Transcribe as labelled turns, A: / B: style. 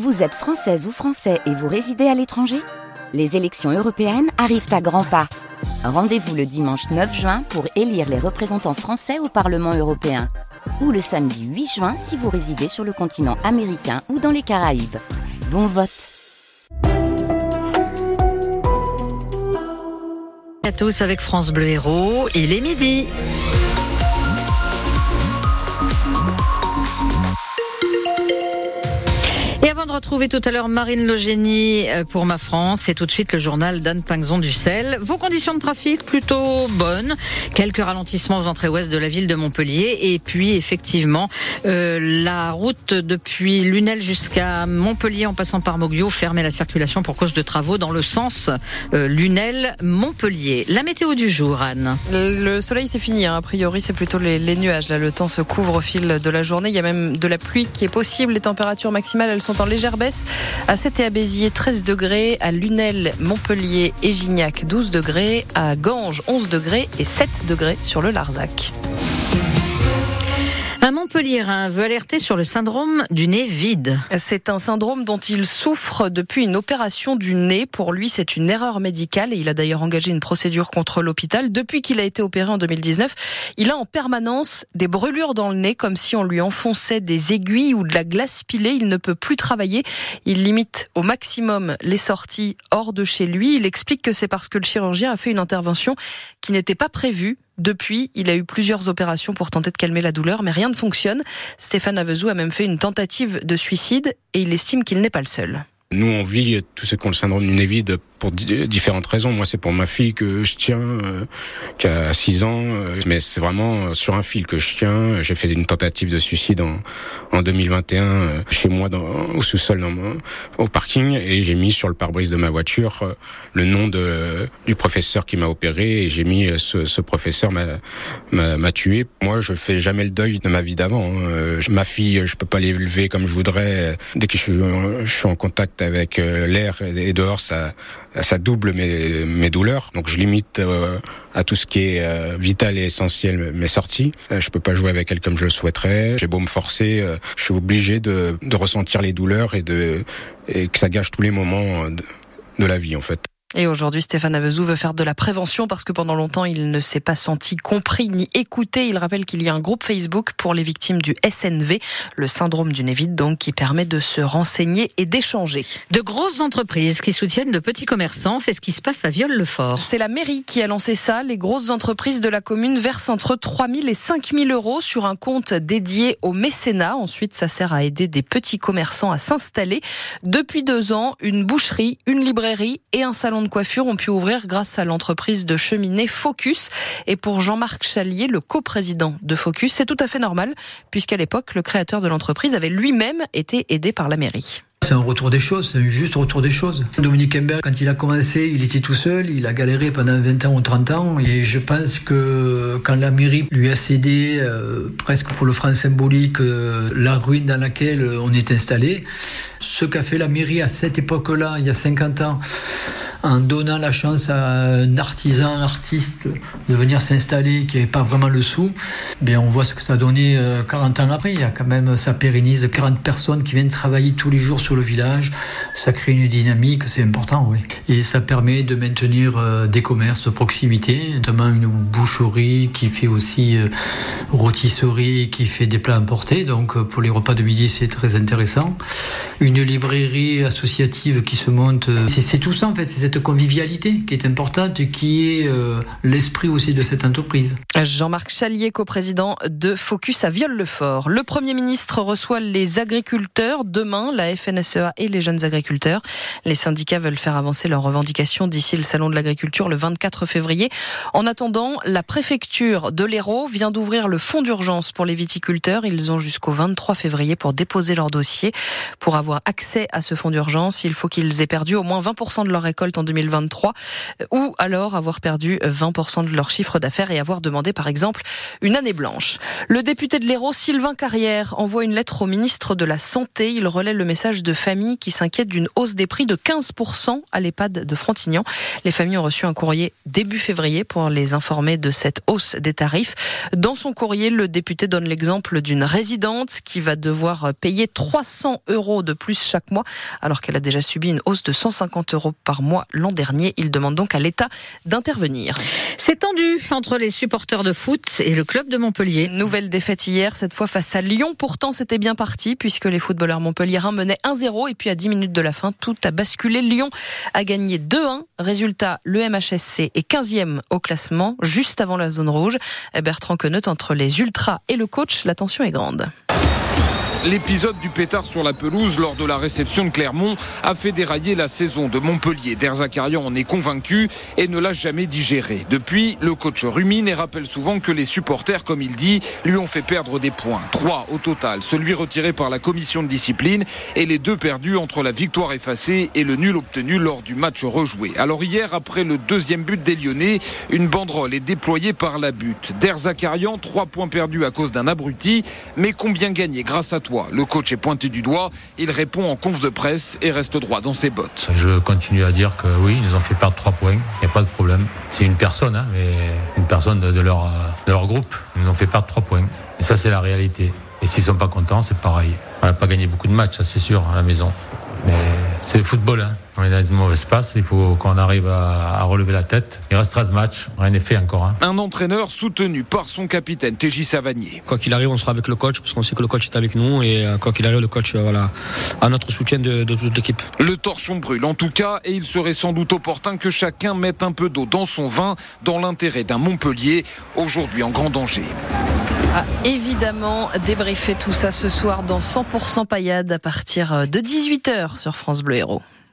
A: Vous êtes française ou français et vous résidez à l'étranger? Les élections européennes arrivent à grands pas. Rendez-vous le dimanche 9 juin pour élire les représentants français au Parlement européen. Ou le samedi 8 juin si vous résidez sur le continent américain ou dans les Caraïbes. Bon vote
B: à tous avec France Bleu Héros, il est midi. De retrouver tout à l'heure Marine Logénie euh, pour Ma France et tout de suite le journal d'Anne Pinxon du Sel. Vos conditions de trafic plutôt bonnes. Quelques ralentissements aux entrées ouest de la ville de Montpellier et puis effectivement euh, la route depuis Lunel jusqu'à Montpellier en passant par Moglio fermée la circulation pour cause de travaux dans le sens euh, Lunel-Montpellier. La météo du jour, Anne.
C: Le soleil c'est fini. Hein. A priori c'est plutôt les, les, nuages. Là le temps se couvre au fil de la journée. Il y a même de la pluie qui est possible. Les températures maximales elles sont en légère à 7 et à Béziers 13 degrés, à Lunel, Montpellier et Gignac 12 degrés, à Ganges 11 degrés et 7 degrés sur le Larzac.
B: Montpellierin veut alerter sur le syndrome du nez vide.
C: C'est un syndrome dont il souffre depuis une opération du nez. Pour lui, c'est une erreur médicale et il a d'ailleurs engagé une procédure contre l'hôpital. Depuis qu'il a été opéré en 2019, il a en permanence des brûlures dans le nez comme si on lui enfonçait des aiguilles ou de la glace pilée. Il ne peut plus travailler. Il limite au maximum les sorties hors de chez lui. Il explique que c'est parce que le chirurgien a fait une intervention qui n'était pas prévue depuis, il a eu plusieurs opérations pour tenter de calmer la douleur, mais rien ne fonctionne. Stéphane Avezou a même fait une tentative de suicide et il estime qu'il n'est pas le seul.
D: Nous, on vit tout ce qu'on le syndrome du nez vide pour différentes raisons. Moi, c'est pour ma fille que je tiens, euh, qui a 6 ans, euh, mais c'est vraiment sur un fil que je tiens. J'ai fait une tentative de suicide en, en 2021 euh, chez moi dans, au sous-sol au parking et j'ai mis sur le pare-brise de ma voiture euh, le nom de, du professeur qui m'a opéré et j'ai mis ce, ce professeur m'a tué. Moi, je fais jamais le deuil de ma vie d'avant. Hein. Ma fille, je peux pas l'élever comme je voudrais. Dès que je je suis en contact avec l'air et dehors, ça ça double mes, mes douleurs. Donc je limite euh, à tout ce qui est euh, vital et essentiel mes sorties. Euh, je peux pas jouer avec elle comme je le souhaiterais. J'ai beau me forcer, je suis obligé de, de ressentir les douleurs et de et que ça gâche tous les moments de, de la vie en fait.
C: Et aujourd'hui, Stéphane Avezou veut faire de la prévention parce que pendant longtemps, il ne s'est pas senti compris ni écouté. Il rappelle qu'il y a un groupe Facebook pour les victimes du SNV, le syndrome du nez vide, donc, qui permet de se renseigner et d'échanger.
B: De grosses entreprises qui soutiennent de petits commerçants, c'est ce qui se passe à Viol-le-Fort.
C: C'est la mairie qui a lancé ça. Les grosses entreprises de la commune versent entre 3 000 et 5 000 euros sur un compte dédié au mécénat. Ensuite, ça sert à aider des petits commerçants à s'installer. Depuis deux ans, une boucherie, une librairie et un salon de coiffure ont pu ouvrir grâce à l'entreprise de cheminée Focus. Et pour Jean-Marc Chalier, le coprésident de Focus, c'est tout à fait normal, puisqu'à l'époque, le créateur de l'entreprise avait lui-même été aidé par la mairie.
E: C'est un retour des choses, c'est un juste retour des choses. Dominique Imbert, quand il a commencé, il était tout seul, il a galéré pendant 20 ans ou 30 ans, et je pense que quand la mairie lui a cédé, euh, presque pour le franc symbolique, euh, la ruine dans laquelle on est installé, ce qu'a fait la mairie à cette époque-là, il y a 50 ans, en donnant la chance à un artisan, artiste de venir s'installer qui n'avait pas vraiment le sou, bien on voit ce que ça a donné 40 euh, ans après. Il y a quand même, ça pérennise 40 personnes qui viennent travailler tous les jours sur le village. Ça crée une dynamique, c'est important, oui. Et ça permet de maintenir euh, des commerces de proximité, notamment une boucherie qui fait aussi euh, rôtisserie, qui fait des plats importés. Donc pour les repas de midi, c'est très intéressant. Une librairie associative qui se monte. C'est tout ça en fait, convivialité qui est importante et qui est euh, l'esprit aussi de cette entreprise.
C: Jean-Marc Chalier, coprésident de Focus à Viol-le-Fort. Le Premier ministre reçoit les agriculteurs demain, la FNSEA et les jeunes agriculteurs. Les syndicats veulent faire avancer leurs revendications d'ici le Salon de l'agriculture le 24 février. En attendant, la préfecture de l'Hérault vient d'ouvrir le fonds d'urgence pour les viticulteurs. Ils ont jusqu'au 23 février pour déposer leur dossier. Pour avoir accès à ce fonds d'urgence, il faut qu'ils aient perdu au moins 20% de leur récolte en en 2023 ou alors avoir perdu 20% de leur chiffre d'affaires et avoir demandé par exemple une année blanche. Le député de l'Hérault, Sylvain Carrière, envoie une lettre au ministre de la Santé. Il relaie le message de familles qui s'inquiètent d'une hausse des prix de 15% à l'EHPAD de Frontignan. Les familles ont reçu un courrier début février pour les informer de cette hausse des tarifs. Dans son courrier, le député donne l'exemple d'une résidente qui va devoir payer 300 euros de plus chaque mois alors qu'elle a déjà subi une hausse de 150 euros par mois l'an dernier. Il demande donc à l'État d'intervenir.
B: C'est tendu entre les supporters de foot et le club de Montpellier.
C: Nouvelle défaite hier, cette fois face à Lyon. Pourtant, c'était bien parti puisque les footballeurs montpelliérains menaient 1-0 et puis à 10 minutes de la fin, tout a basculé. Lyon a gagné 2-1. Résultat, le MHSC est 15e au classement, juste avant la zone rouge. Bertrand Queneut entre les ultras et le coach, la tension est grande.
F: L'épisode du pétard sur la pelouse lors de la réception de Clermont a fait dérailler la saison de Montpellier. Derzakarian en est convaincu et ne l'a jamais digéré. Depuis, le coach rumine et rappelle souvent que les supporters, comme il dit, lui ont fait perdre des points. Trois au total, celui retiré par la commission de discipline et les deux perdus entre la victoire effacée et le nul obtenu lors du match rejoué. Alors hier, après le deuxième but des Lyonnais, une banderole est déployée par la butte. Derzakarian, trois points perdus à cause d'un abruti, mais combien gagné grâce à toi le coach est pointé du doigt, il répond en conf de presse et reste droit dans ses bottes.
G: Je continue à dire que oui, ils nous ont fait perdre trois points, il n'y a pas de problème. C'est une personne, hein, mais une personne de, leur, de leur groupe. Ils nous ont fait perdre trois points. Et ça, c'est la réalité. Et s'ils sont pas contents, c'est pareil. On n'a pas gagné beaucoup de matchs, ça c'est sûr, à la maison. Mais c'est le football. Hein. On est dans une mauvaise passe. Il faut qu'on arrive à, relever la tête. Il reste 13 matchs. Rien n'est fait encore. Hein.
F: Un entraîneur soutenu par son capitaine, TJ Savanier.
H: Quoi qu'il arrive, on sera avec le coach parce qu'on sait que le coach est avec nous. Et euh, quoi qu'il arrive, le coach euh, voilà, a notre soutien de, de toute l'équipe.
F: Le torchon brûle en tout cas. Et il serait sans doute opportun que chacun mette un peu d'eau dans son vin dans l'intérêt d'un Montpellier aujourd'hui en grand danger.
C: Ah, évidemment, débriefer tout ça ce soir dans 100% paillade à partir de 18h sur France Bleu Héros.